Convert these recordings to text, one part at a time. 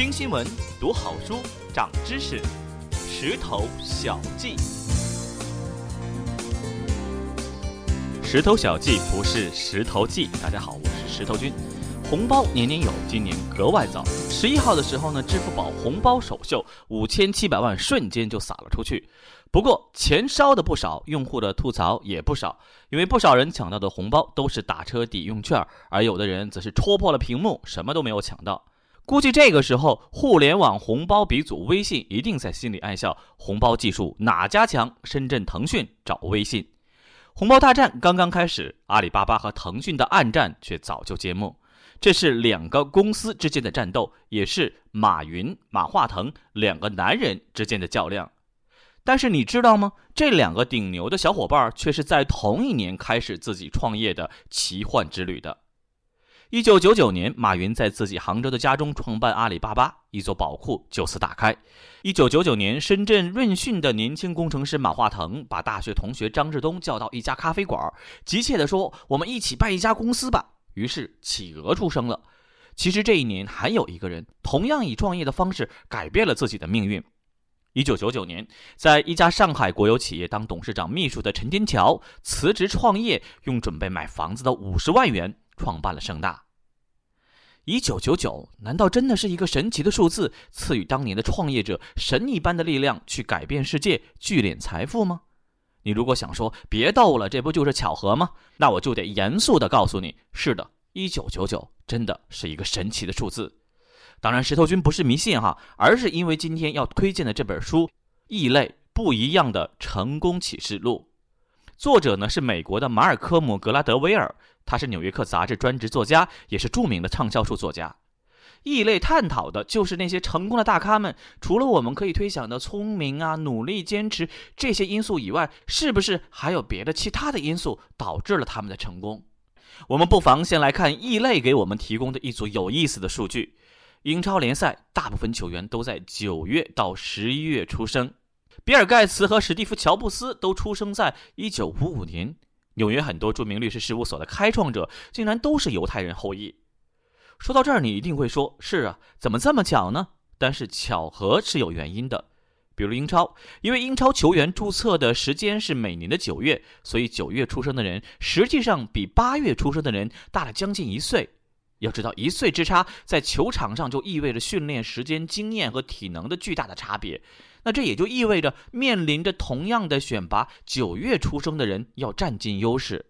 听新闻，读好书，长知识。石头小记，石头小记不是石头记。大家好，我是石头君。红包年年有，今年格外早。十一号的时候呢，支付宝红包首秀，五千七百万瞬间就撒了出去。不过钱烧的不少，用户的吐槽也不少，因为不少人抢到的红包都是打车抵用券，而有的人则是戳破了屏幕，什么都没有抢到。估计这个时候，互联网红包鼻祖微信一定在心里暗笑：红包技术哪家强？深圳腾讯找微信。红包大战刚刚开始，阿里巴巴和腾讯的暗战却早就揭幕。这是两个公司之间的战斗，也是马云、马化腾两个男人之间的较量。但是你知道吗？这两个顶牛的小伙伴却是在同一年开始自己创业的奇幻之旅的。一九九九年，马云在自己杭州的家中创办阿里巴巴，一座宝库就此打开。一九九九年，深圳润讯的年轻工程师马化腾把大学同学张志东叫到一家咖啡馆，急切地说：“我们一起办一家公司吧。”于是企鹅出生了。其实这一年还有一个人，同样以创业的方式改变了自己的命运。一九九九年，在一家上海国有企业当董事长秘书的陈天桥辞职创业，用准备买房子的五十万元。创办了盛大。一九九九，难道真的是一个神奇的数字，赐予当年的创业者神一般的力量，去改变世界、聚敛财富吗？你如果想说别逗了，这不就是巧合吗？那我就得严肃的告诉你，是的，一九九九真的是一个神奇的数字。当然，石头君不是迷信哈，而是因为今天要推荐的这本书《异类不一样的成功启示录》。作者呢是美国的马尔科姆·格拉德威尔，他是《纽约客》杂志专职作家，也是著名的畅销书作家。异类探讨的就是那些成功的大咖们，除了我们可以推想的聪明啊、努力、坚持这些因素以外，是不是还有别的其他的因素导致了他们的成功？我们不妨先来看异类给我们提供的一组有意思的数据：英超联赛大部分球员都在九月到十一月出生。比尔·盖茨和史蒂夫·乔布斯都出生在1955年。纽约很多著名律师事务所的开创者竟然都是犹太人后裔。说到这儿，你一定会说：“是啊，怎么这么巧呢？”但是巧合是有原因的。比如英超，因为英超球员注册的时间是每年的九月，所以九月出生的人实际上比八月出生的人大了将近一岁。要知道，一岁之差在球场上就意味着训练时间、经验和体能的巨大的差别。那这也就意味着，面临着同样的选拔，九月出生的人要占尽优势。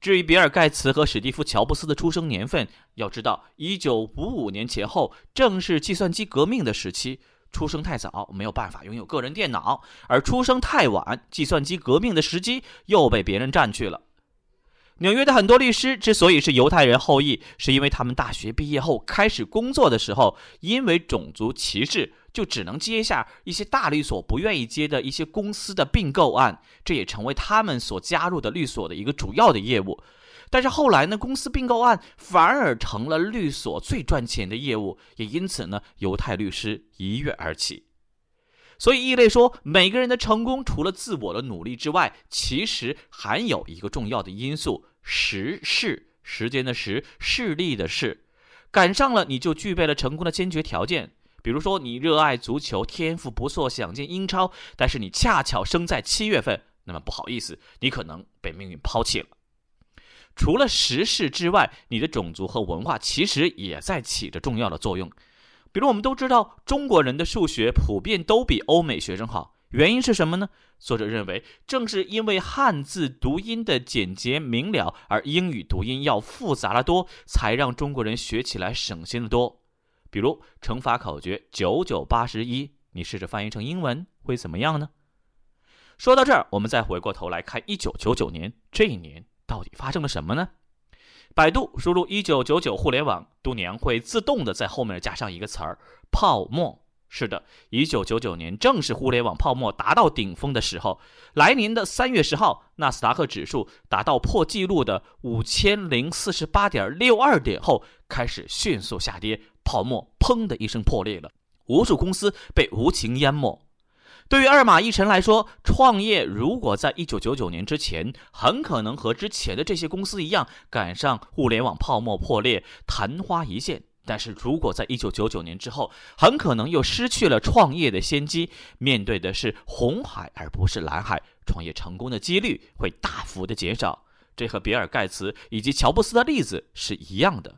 至于比尔·盖茨和史蒂夫·乔布斯的出生年份，要知道，一九五五年前后正是计算机革命的时期。出生太早，没有办法拥有个人电脑；而出生太晚，计算机革命的时机又被别人占去了。纽约的很多律师之所以是犹太人后裔，是因为他们大学毕业后开始工作的时候，因为种族歧视，就只能接下一些大律所不愿意接的一些公司的并购案，这也成为他们所加入的律所的一个主要的业务。但是后来呢，公司并购案反而成了律所最赚钱的业务，也因此呢，犹太律师一跃而起。所以，异类说，每个人的成功除了自我的努力之外，其实还有一个重要的因素。时势，时间的时，势力的势，赶上了你就具备了成功的先决条件。比如说，你热爱足球，天赋不错，想进英超，但是你恰巧生在七月份，那么不好意思，你可能被命运抛弃了。除了时势之外，你的种族和文化其实也在起着重要的作用。比如，我们都知道，中国人的数学普遍都比欧美学生好。原因是什么呢？作者认为，正是因为汉字读音的简洁明了，而英语读音要复杂的多，才让中国人学起来省心的多。比如乘法口诀九九八十一，你试着翻译成英文会怎么样呢？说到这儿，我们再回过头来看一九九九年这一年到底发生了什么呢？百度输入一九九九互联网，度娘会自动的在后面加上一个词儿“泡沫”。是的，一九九九年正是互联网泡沫达到顶峰的时候。来年的三月十号，纳斯达克指数达到破纪录的五千零四十八点六二点后，开始迅速下跌，泡沫砰的一声破裂了，无数公司被无情淹没。对于二马一晨来说，创业如果在一九九九年之前，很可能和之前的这些公司一样，赶上互联网泡沫破裂，昙花一现。但是如果在一九九九年之后，很可能又失去了创业的先机，面对的是红海而不是蓝海，创业成功的几率会大幅的减少。这和比尔盖茨以及乔布斯的例子是一样的。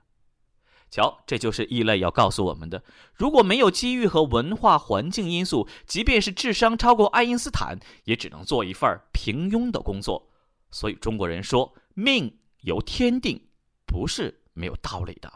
瞧，这就是异类要告诉我们的：如果没有机遇和文化环境因素，即便是智商超过爱因斯坦，也只能做一份平庸的工作。所以中国人说“命由天定”，不是没有道理的。